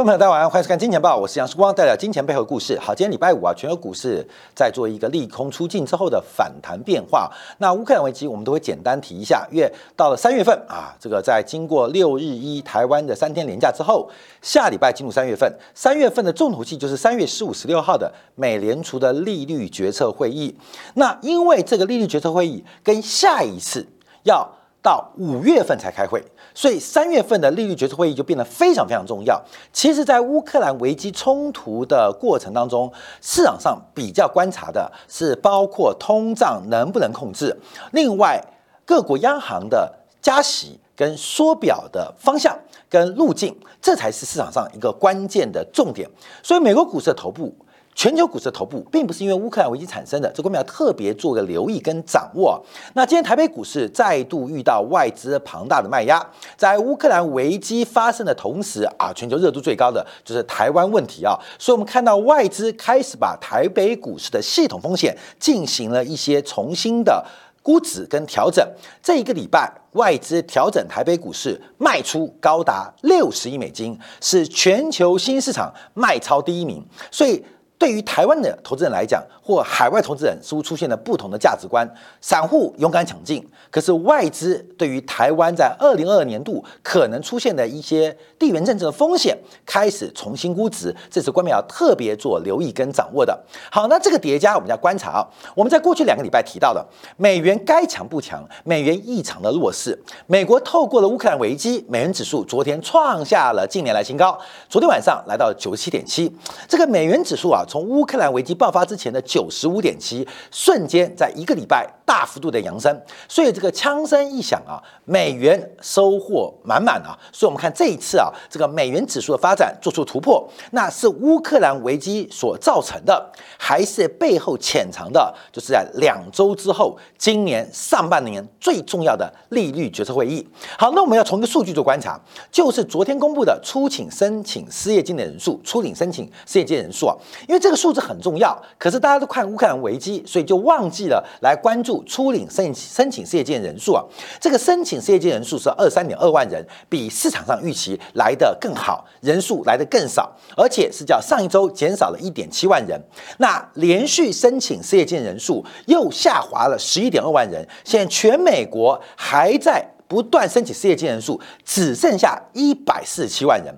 各位朋友，大家晚上好，欢迎收看《金钱报》，我是杨世光，带来金钱背后的故事。好，今天礼拜五啊，全球股市在做一个利空出尽之后的反弹变化。那乌克兰危机，我们都会简单提一下，因为到了三月份啊，这个在经过六日一台湾的三天连假之后，下礼拜进入三月份，三月份的重头戏就是三月十五、十六号的美联储的利率决策会议。那因为这个利率决策会议跟下一次要到五月份才开会。所以三月份的利率决策会议就变得非常非常重要。其实，在乌克兰危机冲突的过程当中，市场上比较观察的是包括通胀能不能控制，另外各国央行的加息跟缩表的方向跟路径，这才是市场上一个关键的重点。所以，美国股市的头部。全球股市的头部并不是因为乌克兰危机产生的，这我们要特别做个留意跟掌握。那今天台北股市再度遇到外资庞大的卖压，在乌克兰危机发生的同时啊，全球热度最高的就是台湾问题啊，所以我们看到外资开始把台北股市的系统风险进行了一些重新的估值跟调整。这一个礼拜，外资调整台北股市卖出高达六十亿美金，是全球新市场卖超第一名，所以。对于台湾的投资人来讲，或海外投资人似乎出现了不同的价值观。散户勇敢抢进，可是外资对于台湾在二零二二年度可能出现的一些地缘政治的风险开始重新估值，这是官媒要特别做留意跟掌握的。好，那这个叠加我们要观察啊。我们在过去两个礼拜提到的，美元该强不强，美元异常的弱势。美国透过了乌克兰危机，美元指数昨天创下了近年来新高，昨天晚上来到九十七点七。这个美元指数啊。从乌克兰危机爆发之前的九十五点七，瞬间在一个礼拜大幅度的扬升，所以这个枪声一响啊，美元收获满满啊，所以我们看这一次啊，这个美元指数的发展做出突破，那是乌克兰危机所造成的，还是背后潜藏的，就是在两周之后，今年上半年最重要的利率决策会议。好，那我们要从一个数据做观察，就是昨天公布的出请申请失业金的人数，出领申请失业金人数啊，因为这个数字很重要，可是大家都看乌克兰危机，所以就忘记了来关注初领申请申请失业金人数啊。这个申请失业金人数是二三点二万人，比市场上预期来的更好，人数来的更少，而且是叫上一周减少了一点七万人。那连续申请失业金人数又下滑了十一点二万人，现在全美国还在不断申请失业金人数，只剩下一百四十七万人。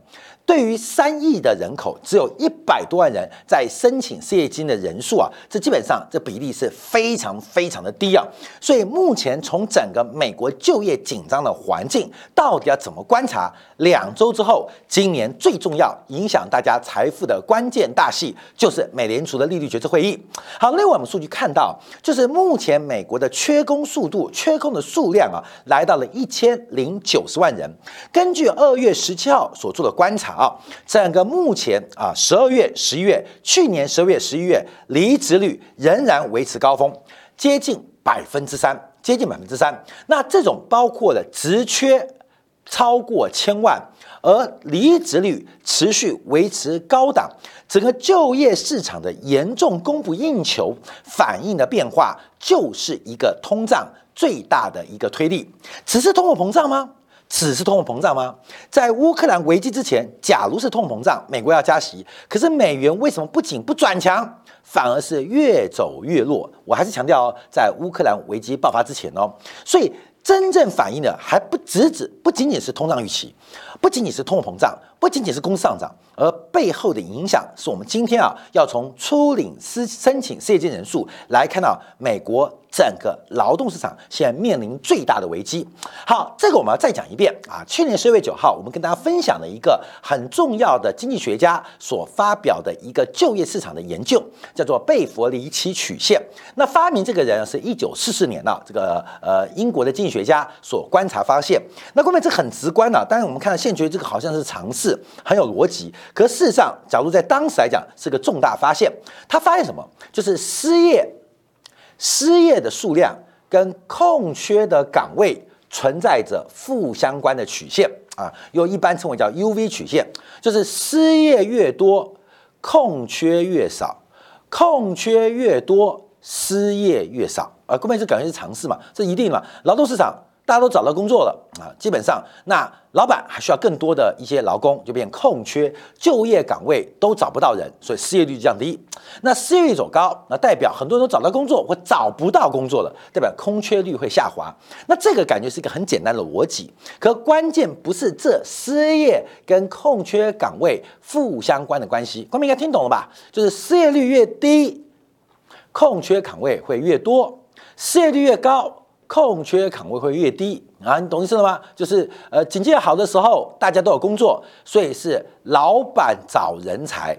对于三亿的人口，只有一百多万人在申请失业金的人数啊，这基本上这比例是非常非常的低啊。所以目前从整个美国就业紧张的环境，到底要怎么观察？两周之后，今年最重要影响大家财富的关键大戏，就是美联储的利率决策会议。好，另外我们数据看到，就是目前美国的缺工速度、缺工的数量啊，来到了一千零九十万人。根据二月十七号所做的观察。啊，整个目前啊，十二月、十一月，去年十二月、十一月，离职率仍然维持高峰，接近百分之三，接近百分之三。那这种包括了职缺超过千万，而离职率持续维持高档，整个就业市场的严重供不应求反映的变化，就是一个通胀最大的一个推力。只是通货膨胀吗？只是通货膨胀吗？在乌克兰危机之前，假如是通货膨胀，美国要加息，可是美元为什么不仅不转强，反而是越走越弱？我还是强调，在乌克兰危机爆发之前哦，所以真正反映的还不只只，不仅仅是通胀预期，不仅仅是通货膨胀，不仅仅是工资上涨，而背后的影响是我们今天啊要从初领失申请失业金人数来看到美国。整个劳动市场现在面临最大的危机。好，这个我们要再讲一遍啊。去年十二月九号，我们跟大家分享了一个很重要的经济学家所发表的一个就业市场的研究，叫做贝弗里奇曲线。那发明这个人是一九四四年啊，这个呃英国的经济学家所观察发现。那后面这很直观啊，当然我们看到现觉得这个好像是常很有逻辑。可事实上，假如在当时来讲，是个重大发现。他发现什么？就是失业。失业的数量跟空缺的岗位存在着负相关的曲线啊，又一般称为叫 U V 曲线，就是失业越多，空缺越少，空缺越多，失业越少啊。各位这感觉是常识嘛？这一定嘛？劳动市场大家都找到工作了啊，基本上那老板还需要更多的一些劳工，就变空缺，就业岗位都找不到人，所以失业率降低。那失业率走高，那代表很多人都找到工作或找不到工作了，代表空缺率会下滑。那这个感觉是一个很简单的逻辑，可关键不是这失业跟空缺岗位负相关的关系。观众应该听懂了吧？就是失业率越低，空缺岗位会越多；失业率越高。空缺岗位会越低啊，你懂意思了吗？就是呃，经济好的时候，大家都有工作，所以是老板找人才；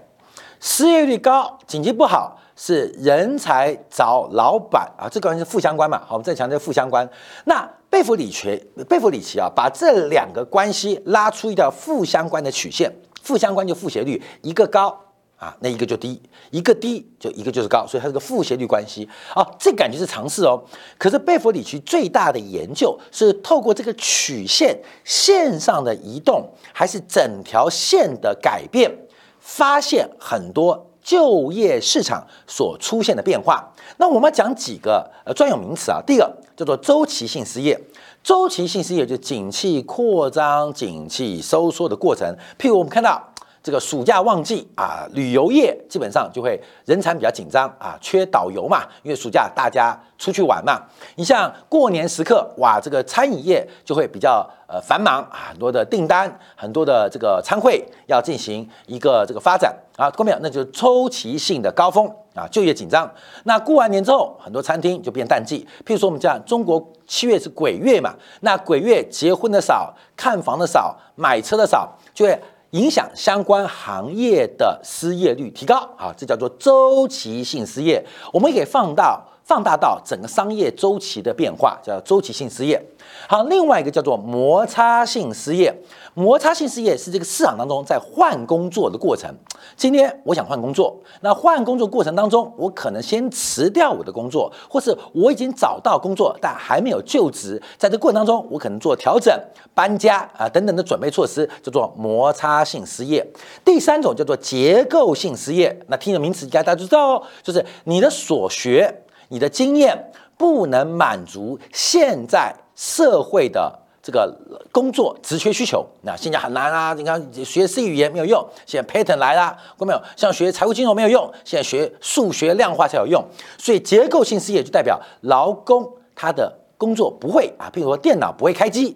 失业率高，经济不好，是人才找老板啊。这个是负相关嘛？好，我们再强调负相关。那贝弗里奇，贝弗里奇啊，把这两个关系拉出一条负相关的曲线，负相关就负斜率，一个高。啊，那一个就低，一个低就一个就是高，所以它是个负斜率关系。哦，这感觉是常识哦。可是贝弗里奇最大的研究是透过这个曲线线上的移动，还是整条线的改变，发现很多就业市场所出现的变化。那我们讲几个呃专有名词啊，第一个叫做周期性失业，周期性失业就景气扩张、景气收缩的过程。譬如我们看到。这个暑假旺季啊，旅游业基本上就会人才比较紧张啊，缺导游嘛，因为暑假大家出去玩嘛。你像过年时刻，哇，这个餐饮业就会比较呃繁忙啊，很多的订单，很多的这个餐会要进行一个这个发展啊，看到没有？那就是周期性的高峰啊，就业紧张。那过完年之后，很多餐厅就变淡季。譬如说我们讲中国七月是鬼月嘛，那鬼月结婚的少，看房的少，买车的少，就会。影响相关行业的失业率提高啊，这叫做周期性失业。我们可以放到放大到整个商业周期的变化，叫周期性失业。好，另外一个叫做摩擦性失业。摩擦性失业是这个市场当中在换工作的过程。今天我想换工作，那换工作过程当中，我可能先辞掉我的工作，或是我已经找到工作但还没有就职，在这过程当中，我可能做调整、搬家啊等等的准备措施，叫做摩擦性失业。第三种叫做结构性失业。那听的名词应该大家都知道哦，就是你的所学、你的经验不能满足现在社会的。这个工作职缺需求，那现在很难啊！你看学 C 语言没有用，现在 Python 来了，过没有？像学财务金融没有用，现在学数学量化才有用。所以结构性失业就代表劳工他的工作不会啊，比如说电脑不会开机，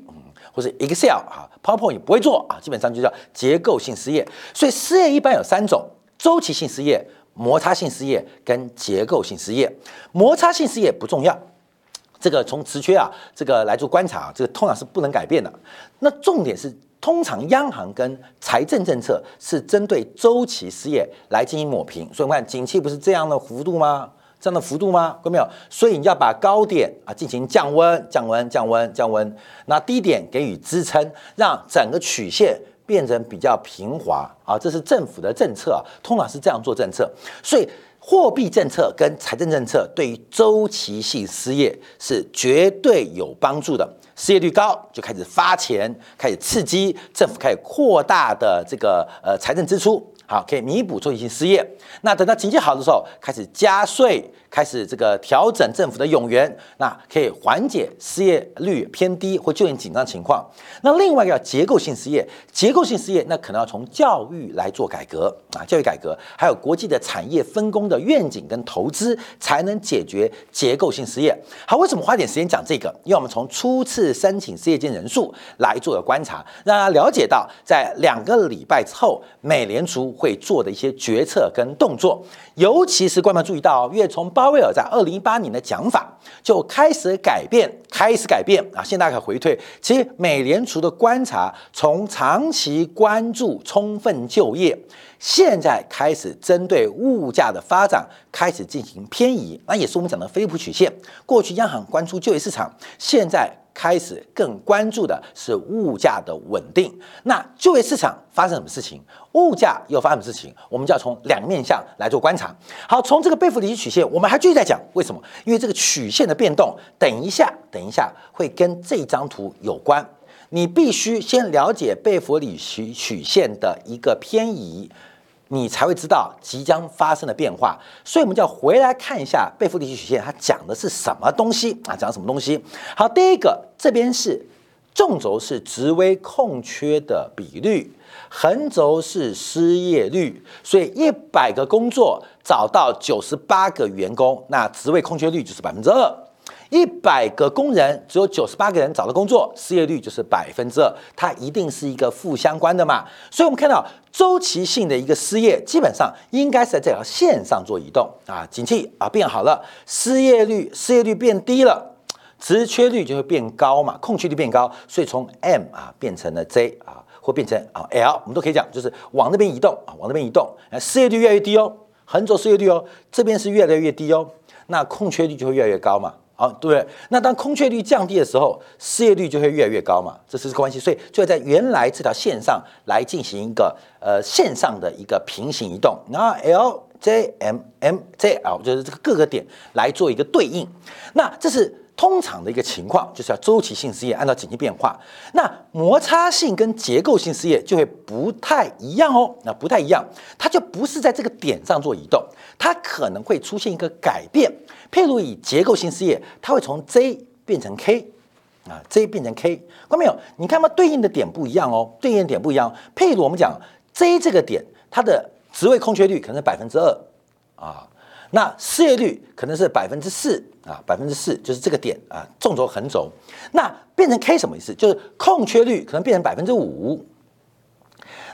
或者 Excel 啊，PowerPoint 不会做啊，基本上就叫结构性失业。所以失业一般有三种：周期性失业、摩擦性失业跟结构性失业。摩擦性失业不重要。这个从职缺啊，这个来做观察，这个通常是不能改变的。那重点是，通常央行跟财政政策是针对周期失业来进行抹平。所以我们看，景气不是这样的幅度吗？这样的幅度吗？看到没有？所以你要把高点啊进行降温、降温、降温、降温，那低点给予支撑，让整个曲线变成比较平滑啊。这是政府的政策啊，通常是这样做政策。所以。货币政策跟财政政策对于周期性失业是绝对有帮助的。失业率高，就开始发钱，开始刺激政府，开始扩大的这个呃财政支出，好，可以弥补周期性失业。那等到经济好的时候，开始加税。开始这个调整政府的冗员，那可以缓解失业率偏低或就业紧张情况。那另外一个结构性失业，结构性失业那可能要从教育来做改革啊，教育改革，还有国际的产业分工的愿景跟投资，才能解决结构性失业。好，为什么花点时间讲这个？因为我们从初次申请失业金人数来做个观察，让大家了解到在两个礼拜之后，美联储会做的一些决策跟动作，尤其是观众注意到，越从鲍威尔在二零一八年的讲法就开始改变，开始改变啊！现在可以回退，其实美联储的观察从长期关注充分就业，现在开始针对物价的发展开始进行偏移，那也是我们讲的菲利普曲线。过去央行关注就业市场，现在。开始更关注的是物价的稳定。那就业市场发生什么事情？物价又发生什么事情？我们就要从两个面向来做观察。好，从这个贝弗里奇曲线，我们还继续在讲为什么？因为这个曲线的变动，等一下，等一下会跟这张图有关。你必须先了解贝弗里奇曲线的一个偏移，你才会知道即将发生的变化。所以，我们就要回来看一下贝弗利曲线，它讲的是什么东西啊？讲什么东西？好，第一个这边是纵轴是职位空缺的比率。横轴是失业率，所以一百个工作找到九十八个员工，那职位空缺率就是百分之二。一百个工人只有九十八个人找到工作，失业率就是百分之二，它一定是一个负相关的嘛？所以我们看到周期性的一个失业，基本上应该是在这条线上做移动啊，景气啊变好了，失业率失业率变低了，职缺率就会变高嘛，空缺率变高，所以从 M 啊变成了 J 啊。或变成啊 L，我们都可以讲，就是往那边移动啊，往那边移动，失业率越来越低哦，横轴失业率哦，这边是越来越低哦，那空缺率就会越来越高嘛，好，对？那当空缺率降低的时候，失业率就会越来越高嘛，这是关系，所以就要在原来这条线上来进行一个呃线上的一个平行移动，然后 L J M M J L 就是这个各个点来做一个对应，那这是。通常的一个情况就是要周期性失业，按照景气变化，那摩擦性跟结构性失业就会不太一样哦。那不太一样，它就不是在这个点上做移动，它可能会出现一个改变。譬如以结构性失业，它会从 J 变成 K，啊，J 变成 K，看到没有？你看嘛，对应的点不一样哦，对应的点不一样。譬如我们讲 J 这个点，它的职位空缺率可能是百分之二，啊。那失业率可能是百分之四啊，百分之四就是这个点啊，纵轴横轴。那变成 K 什么意思？就是空缺率可能变成百分之五，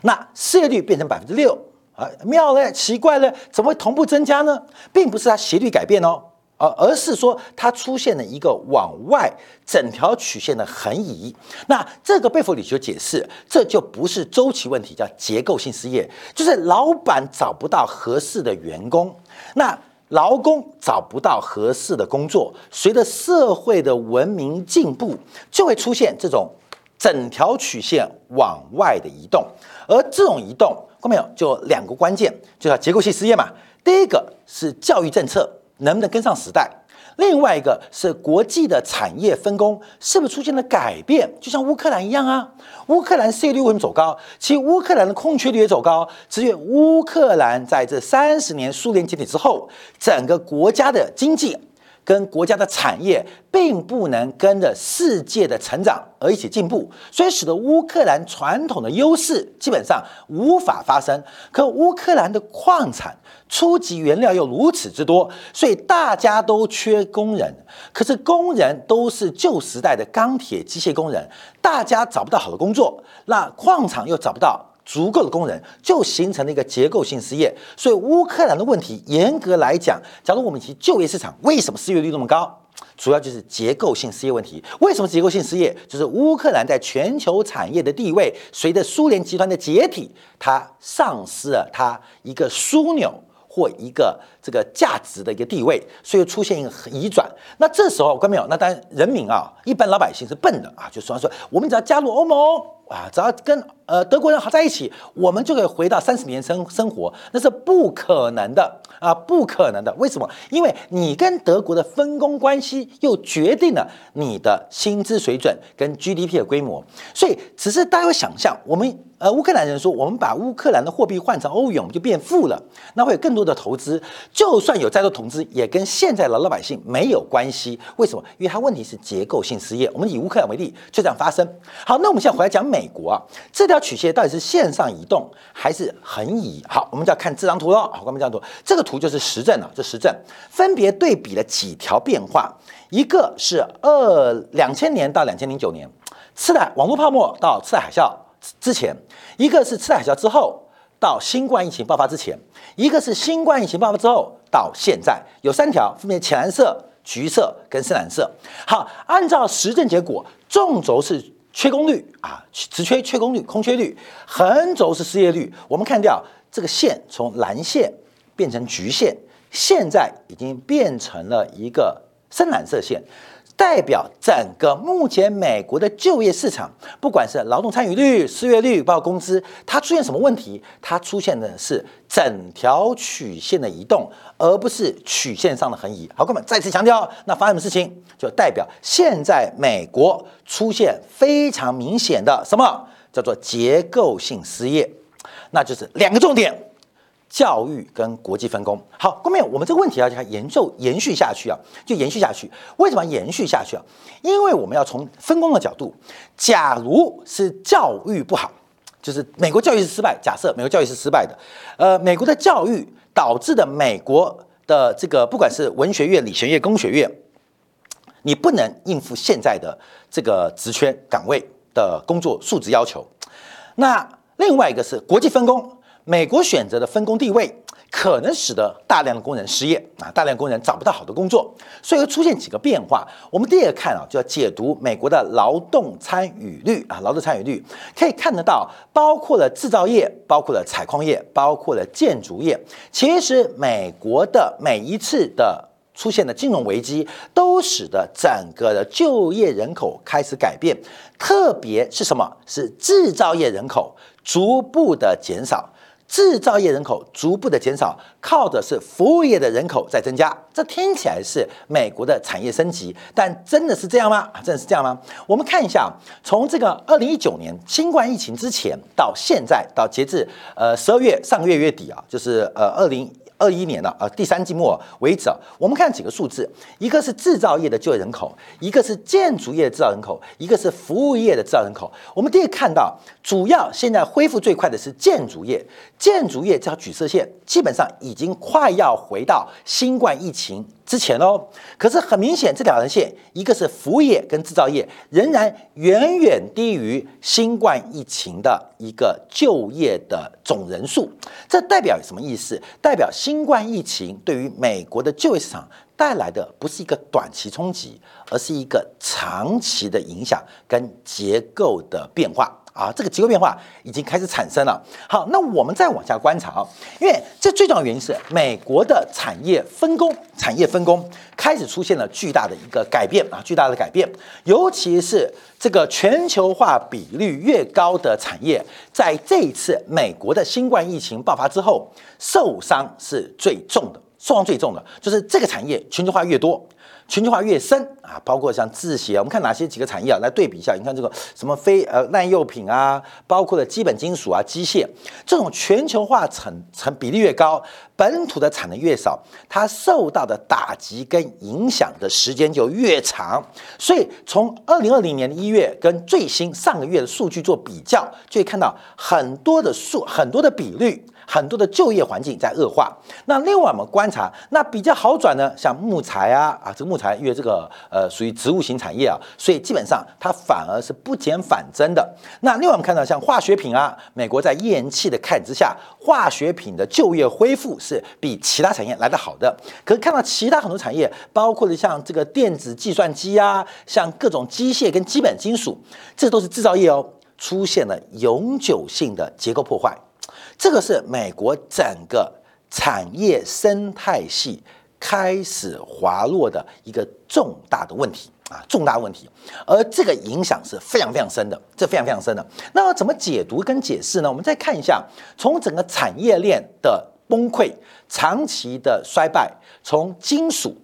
那失业率变成百分之六啊，妙嘞，奇怪了，怎么会同步增加呢？并不是它斜率改变哦，而而是说它出现了一个往外整条曲线的横移。那这个贝弗里就解释，这就不是周期问题，叫结构性失业，就是老板找不到合适的员工。那劳工找不到合适的工作，随着社会的文明进步，就会出现这种整条曲线往外的移动。而这种移动，看到没有？就两个关键，就叫结构性失业嘛。第一个是教育政策能不能跟上时代。另外一个是国际的产业分工是不是出现了改变？就像乌克兰一样啊，乌克兰失业率为什么走高？其实乌克兰的空缺率也走高，只有乌克兰在这三十年苏联解体之后，整个国家的经济。跟国家的产业并不能跟着世界的成长而一起进步，所以使得乌克兰传统的优势基本上无法发生。可乌克兰的矿产初级原料又如此之多，所以大家都缺工人。可是工人都是旧时代的钢铁机械工人，大家找不到好的工作，那矿场又找不到。足够的工人就形成了一个结构性失业，所以乌克兰的问题严格来讲，假如我们提就业市场，为什么失业率那么高？主要就是结构性失业问题。为什么结构性失业？就是乌克兰在全球产业的地位，随着苏联集团的解体，它丧失了它一个枢纽或一个这个价值的一个地位，所以出现一个移转。那这时候，看到没有？那当然人民啊，一般老百姓是笨的啊，就说说我们只要加入欧盟。啊，只要跟呃德国人好在一起，我们就可以回到三十年生生活，那是不可能的啊，不可能的。为什么？因为你跟德国的分工关系又决定了你的薪资水准跟 GDP 的规模，所以只是大家会想象，我们呃乌克兰人说，我们把乌克兰的货币换成欧元，我们就变富了，那会有更多的投资。就算有再多投资，也跟现在的老百姓没有关系。为什么？因为它问题是结构性失业。我们以乌克兰为例，就这样发生。好，那我们现在回来讲。美国啊，这条曲线到底是线上移动还是横移？好，我们就要看这张图喽。好，我们这张图，这个图就是实证了。这实证分别对比了几条变化，一个是二两千年到两千零九年，次贷网络泡沫到次贷海啸之前；一个是次贷海啸之后到新冠疫情爆发之前；一个是新冠疫情爆发之后到现在。有三条，分别浅蓝色、橘色跟深蓝色。好，按照实证结果，纵轴是。缺工率啊，直缺缺工率，空缺率，横轴是失业率。我们看掉这个线从蓝线变成橘线，现在已经变成了一个深蓝色线。代表整个目前美国的就业市场，不管是劳动参与率、失业率，包括工资，它出现什么问题？它出现的是整条曲线的移动，而不是曲线上的横移。好，哥们再次强调，那发生什么事情？就代表现在美国出现非常明显的什么叫做结构性失业？那就是两个重点：教育跟国际分工。好，后面我们这个问题要它研究延续下去啊，就延续下去。为什么延续下去啊？因为我们要从分工的角度，假如是教育不好，就是美国教育是失败。假设美国教育是失败的，呃，美国的教育导致的美国的这个不管是文学院、理学院、工学院，你不能应付现在的这个职缺岗位的工作素质要求。那另外一个是国际分工。美国选择的分工地位，可能使得大量的工人失业啊，大量工人找不到好的工作，所以会出现几个变化。我们第二个看啊，就要解读美国的劳动参与率啊，劳动参与率可以看得到，包括了制造业，包括了采矿业，包括了建筑业。其实美国的每一次的出现的金融危机，都使得整个的就业人口开始改变，特别是什么？是制造业人口逐步的减少。制造业人口逐步的减少，靠的是服务业的人口在增加。这听起来是美国的产业升级，但真的是这样吗？真的是这样吗？我们看一下，从这个二零一九年新冠疫情之前到现在，到截至呃十二月上个月月底啊，就是呃二零。二一年了，啊，第三季末为止，我们看几个数字，一个是制造业的就业人口，一个是建筑业的制造人口，一个是服务业的制造人口。我们第一看到，主要现在恢复最快的是建筑业，建筑业这条橘色线基本上已经快要回到新冠疫情。之前哦，可是很明显，这两条线，一个是服务业跟制造业，仍然远远低于新冠疫情的一个就业的总人数。这代表什么意思？代表新冠疫情对于美国的就业市场带来的不是一个短期冲击，而是一个长期的影响跟结构的变化。啊，这个结构变化已经开始产生了。好，那我们再往下观察啊，因为这最重要原因是美国的产业分工，产业分工开始出现了巨大的一个改变啊，巨大的改变。尤其是这个全球化比率越高的产业，在这一次美国的新冠疫情爆发之后，受伤是最重的，受伤最重的就是这个产业全球化越多。全球化越深啊，包括像制鞋，我们看哪些几个产业啊，来对比一下。你看这个什么非呃耐用品啊，包括了基本金属啊、机械，这种全球化成成比例越高，本土的产能越少，它受到的打击跟影响的时间就越长。所以从二零二零年的一月跟最新上个月的数据做比较，就会看到很多的数很多的比率。很多的就业环境在恶化。那另外我们观察，那比较好转呢，像木材啊啊，这个木材因为这个呃属于植物型产业啊，所以基本上它反而是不减反增的。那另外我们看到像化学品啊，美国在页岩气的看之下，化学品的就业恢复是比其他产业来得好的。可是看到其他很多产业，包括了像这个电子计算机啊，像各种机械跟基本金属，这都是制造业哦，出现了永久性的结构破坏。这个是美国整个产业生态系开始滑落的一个重大的问题啊，重大问题，而这个影响是非常非常深的，这非常非常深的。那怎么解读跟解释呢？我们再看一下，从整个产业链的崩溃、长期的衰败，从金属、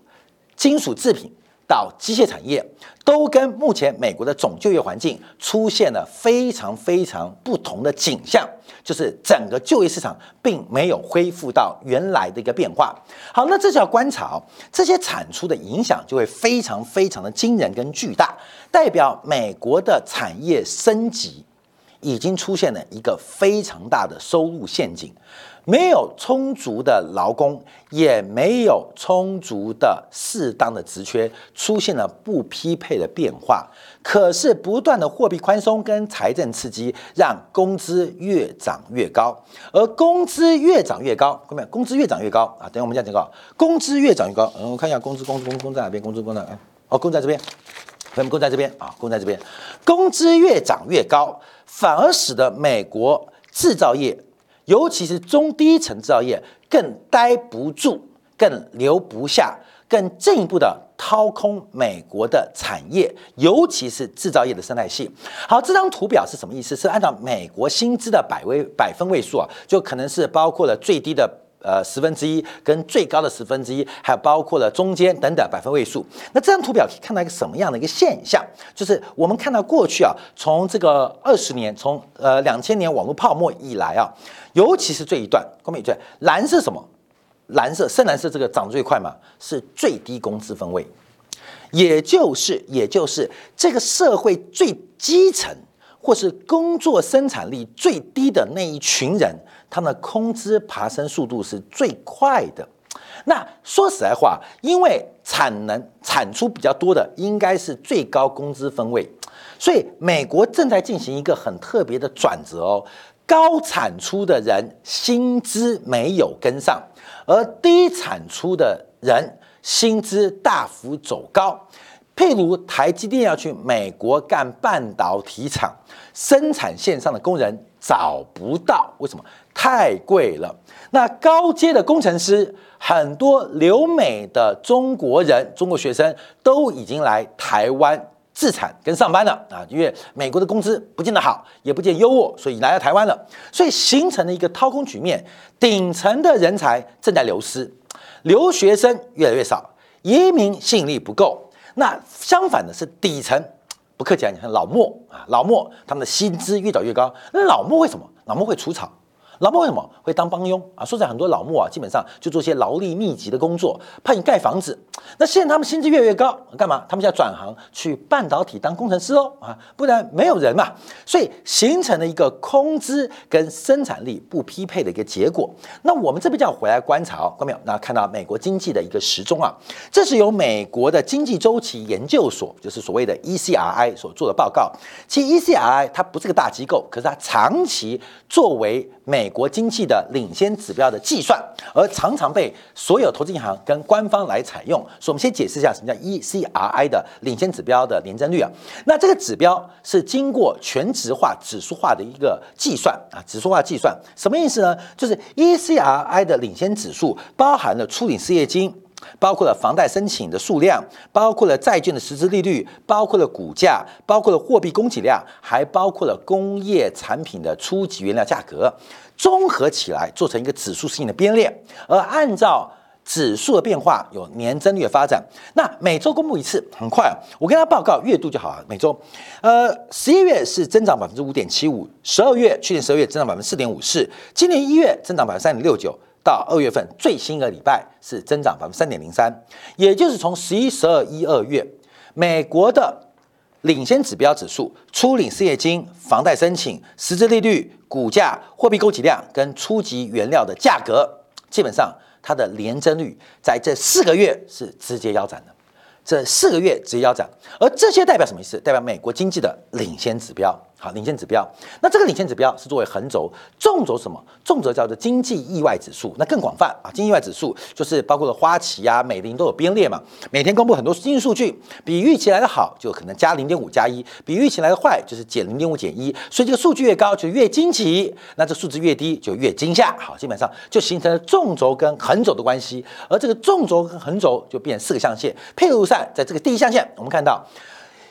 金属制品。到机械产业，都跟目前美国的总就业环境出现了非常非常不同的景象，就是整个就业市场并没有恢复到原来的一个变化。好，那这就要观察这些产出的影响，就会非常非常的惊人跟巨大，代表美国的产业升级已经出现了一个非常大的收入陷阱。没有充足的劳工，也没有充足的适当的职缺，出现了不匹配的变化。可是不断的货币宽松跟财政刺激，让工资越涨越高。而工资越涨越高，各位，工资越涨越高啊！等下我们讲这个，工资越涨越高。嗯，我看一下工资，工资，工，工在哪边？工资，工资啊？哦，工资在这边。朋友们，工资在这边啊，工在这边。工资越涨越高，反而使得美国制造业。尤其是中低层制造业更待不住，更留不下，更进一步的掏空美国的产业，尤其是制造业的生态系。好，这张图表是什么意思？是按照美国薪资的百位百分位数啊，就可能是包括了最低的呃十分之一跟最高的十分之一，还有包括了中间等等百分位数。那这张图表可以看到一个什么样的一个现象？就是我们看到过去啊，从这个二十年，从呃两千年网络泡沫以来啊，尤其是这一段，后面一段蓝色什么？蓝色深蓝色这个涨最快嘛，是最低工资分位，也就是也就是这个社会最基层或是工作生产力最低的那一群人。他们的工资爬升速度是最快的。那说实在话，因为产能产出比较多的，应该是最高工资分位，所以美国正在进行一个很特别的转折哦。高产出的人薪资没有跟上，而低产出的人薪资大幅走高。譬如台积电要去美国干半导体厂，生产线上的工人找不到，为什么？太贵了。那高阶的工程师，很多留美的中国人、中国学生都已经来台湾自产跟上班了啊！因为美国的工资不见得好，也不见优渥，所以来到台湾了。所以形成了一个掏空局面，顶层的人才正在流失，留学生越来越少，移民吸引力不够。那相反的是底层，不客气啊，你看老莫啊，老莫他们的薪资越找越高。那老莫为什么？老莫会除草。老莫为什么会当帮佣啊？说在很多老莫啊，基本上就做些劳力密集的工作，派你盖房子。那现在他们薪资越来越高，干嘛？他们现在转行去半导体当工程师哦啊，不然没有人嘛。所以形成了一个工资跟生产力不匹配的一个结果。那我们这边就要回来观察哦，看到没有？那看到美国经济的一个时钟啊，这是由美国的经济周期研究所，就是所谓的 ECRI 所做的报告。其实 ECRI 它不是个大机构，可是它长期作为美国经济的领先指标的计算，而常常被所有投资银行跟官方来采用。所以，我们先解释一下什么叫 ECRI 的领先指标的年增率啊？那这个指标是经过全值化、指数化的一个计算啊，指数化计算什么意思呢？就是 ECRI 的领先指数包含了初领失业金，包括了房贷申请的数量，包括了债券的实质利率，包括了股价，包括了货币供给量，还包括了工业产品的初级原料价格。综合起来做成一个指数性的编列，而按照指数的变化有年增率的发展。那每周公布一次，很快啊，我跟他报告月度就好了。每周，呃，十一月是增长百分之五点七五，十二月去年十二月增长百分之四点五四，今年一月增长百分之三点六九，到二月份最新一个礼拜是增长百分之三点零三，也就是从十一、十二、一二月，美国的。领先指标指数、初领失业金、房贷申请、实质利率、股价、货币供给量跟初级原料的价格，基本上它的年增率在这四个月是直接腰斩的。这四个月直接腰斩，而这些代表什么意思？代表美国经济的领先指标。好，领先指标。那这个领先指标是作为横轴，纵轴什么？纵轴叫做经济意外指数。那更广泛啊，经济意外指数就是包括了花旗啊、美林都有编列嘛。每天公布很多经济数据，比预期来的好，就可能加零点五加一；比预期来的坏，就是减零点五减一。所以这个数据越高就越惊奇，那这数字越低就越惊吓。好，基本上就形成了纵轴跟横轴的关系，而这个纵轴跟横轴就变四个象限。譬如在在这个第一象限，我们看到。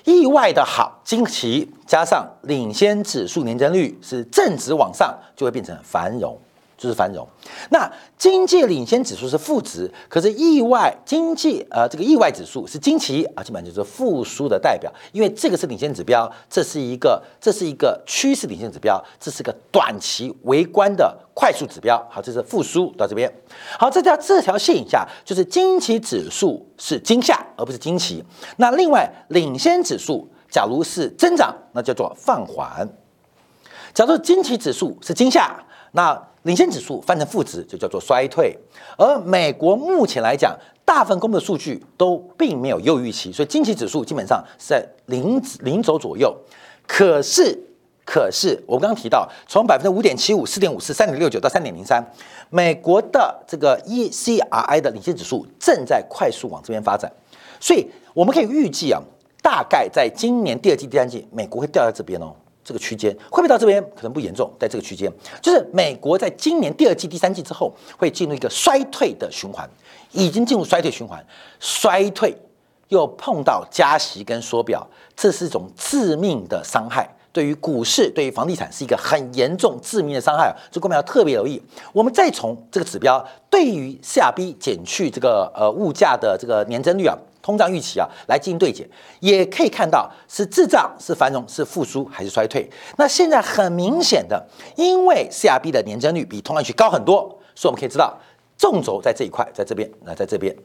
意外的好，惊奇加上领先指数年增率是正值往上，就会变成繁荣。就是繁荣，那经济领先指数是负值，可是意外经济呃这个意外指数是惊奇啊，基本上就是复苏的代表，因为这个是领先指标，这是一个这是一个趋势领先指标，这是个短期微观的快速指标。好，这是复苏到这边。好，这条这条线以下就是惊奇指数是惊吓而不是惊奇。那另外领先指数假如是增长，那叫做放缓；假如惊奇指数是惊吓，那领先指数翻成负值就叫做衰退，而美国目前来讲，大部分公布的数据都并没有优于预期，所以经济指数基本上是在零零轴左右。可是，可是我刚刚提到，从百分之五点七五、四点五四、三点六九到三点零三，美国的这个 ECRI 的领先指数正在快速往这边发展，所以我们可以预计啊，大概在今年第二季、第三季，美国会掉在这边哦。这个区间会不会到这边？可能不严重，在这个区间，就是美国在今年第二季、第三季之后会进入一个衰退的循环，已经进入衰退循环，衰退又碰到加息跟缩表，这是一种致命的伤害。对于股市、对于房地产是一个很严重致命的伤害啊，所以各位要特别留意。我们再从这个指标对于 CRB 减去这个呃物价的这个年增率啊。通胀预期啊，来进行对解，也可以看到是滞胀、是繁荣、是复苏还是衰退。那现在很明显的，因为 CRB 的年增率比通胀预期高很多，所以我们可以知道，纵轴在这一块，在这边，那在这边。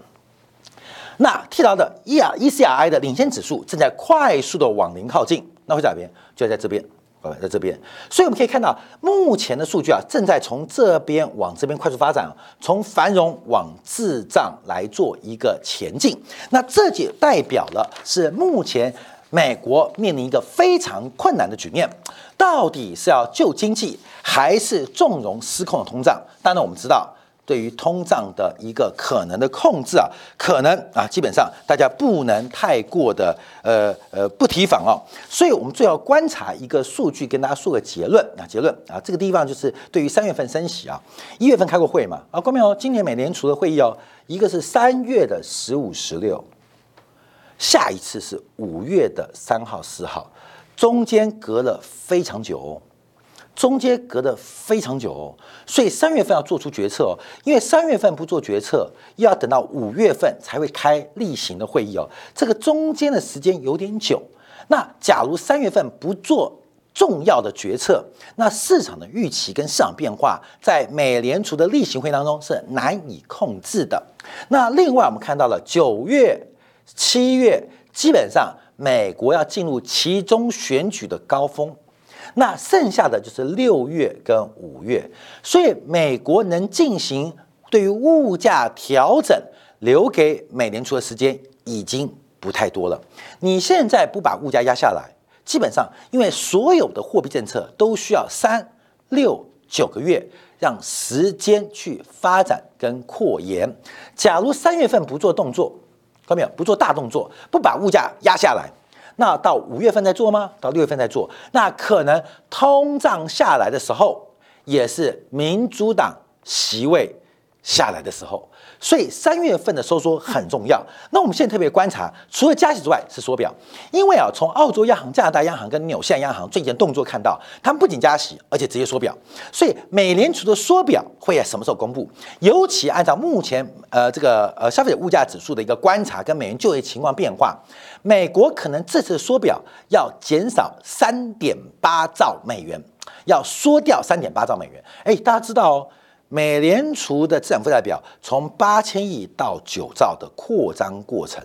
那剃刀的 E R E C R I 的领先指数正在快速的往零靠近，那会在哪边？就在这边。呃在这边，所以我们可以看到，目前的数据啊，正在从这边往这边快速发展，从繁荣往滞胀来做一个前进。那这就代表了是目前美国面临一个非常困难的局面，到底是要救经济，还是纵容失控的通胀？当然，我们知道。对于通胀的一个可能的控制啊，可能啊，基本上大家不能太过的呃呃不提防哦。所以我们最要观察一个数据，跟大家说个结论啊，结论啊，这个地方就是对于三月份升息啊，一月份开过会嘛啊，关明哦，今年美联储的会议哦，一个是三月的十五十六，下一次是五月的三号四号，中间隔了非常久。中间隔得非常久，所以三月份要做出决策哦，因为三月份不做决策，又要等到五月份才会开例行的会议哦，这个中间的时间有点久。那假如三月份不做重要的决策，那市场的预期跟市场变化，在美联储的例行会当中是难以控制的。那另外我们看到了九月、七月，基本上美国要进入其中选举的高峰。那剩下的就是六月跟五月，所以美国能进行对于物价调整，留给美联储的时间已经不太多了。你现在不把物价压下来，基本上因为所有的货币政策都需要三六九个月，让时间去发展跟扩延。假如三月份不做动作，看到没有？不做大动作，不把物价压下来。那到五月份再做吗？到六月份再做？那可能通胀下来的时候，也是民主党席位下来的时候。所以三月份的收缩很重要。那我们现在特别观察，除了加息之外是缩表，因为啊，从澳洲央行、加拿大央行跟纽西兰央行最近动作看到，他们不仅加息，而且直接缩表。所以美联储的缩表会在什么时候公布？尤其按照目前呃这个呃消费者物价指数的一个观察跟美元就业情况变化，美国可能这次缩表要减少三点八兆美元，要缩掉三点八兆美元。哎，大家知道哦。美联储的资产负债表从八千亿到九兆的扩张过程，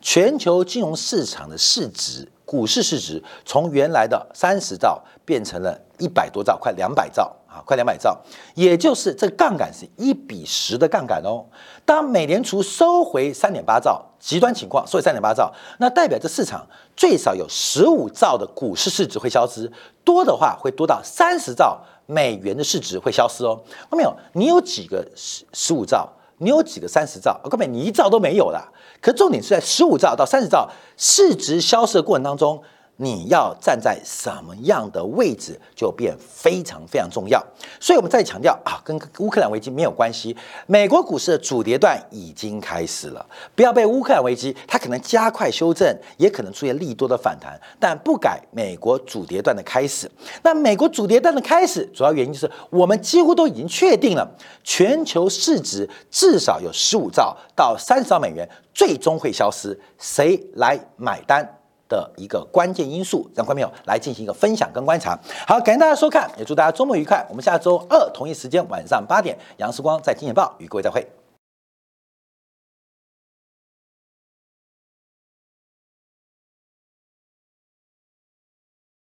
全球金融市场的市值、股市市值从原来的三十兆变成了一百多兆，快两百兆啊，快两百兆，也就是这个杠杆是一比十的杠杆哦。当美联储收回三点八兆，极端情况收回三点八兆，那代表这市场最少有十五兆的股市市值会消失，多的话会多到三十兆。美元的市值会消失哦，后面有？你有几个十十五兆？你有几个三十兆？根本，你一兆都没有了。可重点是在十五兆到三十兆市值消失的过程当中。你要站在什么样的位置，就变非常非常重要。所以，我们再强调啊，跟乌克兰危机没有关系。美国股市的主跌段已经开始了，不要被乌克兰危机，它可能加快修正，也可能出现利多的反弹，但不改美国主跌段的开始。那美国主跌段的开始，主要原因就是我们几乎都已经确定了，全球市值至少有十五兆到三十兆美元，最终会消失，谁来买单？的一个关键因素，让观众朋友来进行一个分享跟观察。好，感谢大家收看，也祝大家周末愉快。我们下周二同一时间晚上八点，杨时光在《金钱报》与各位再会。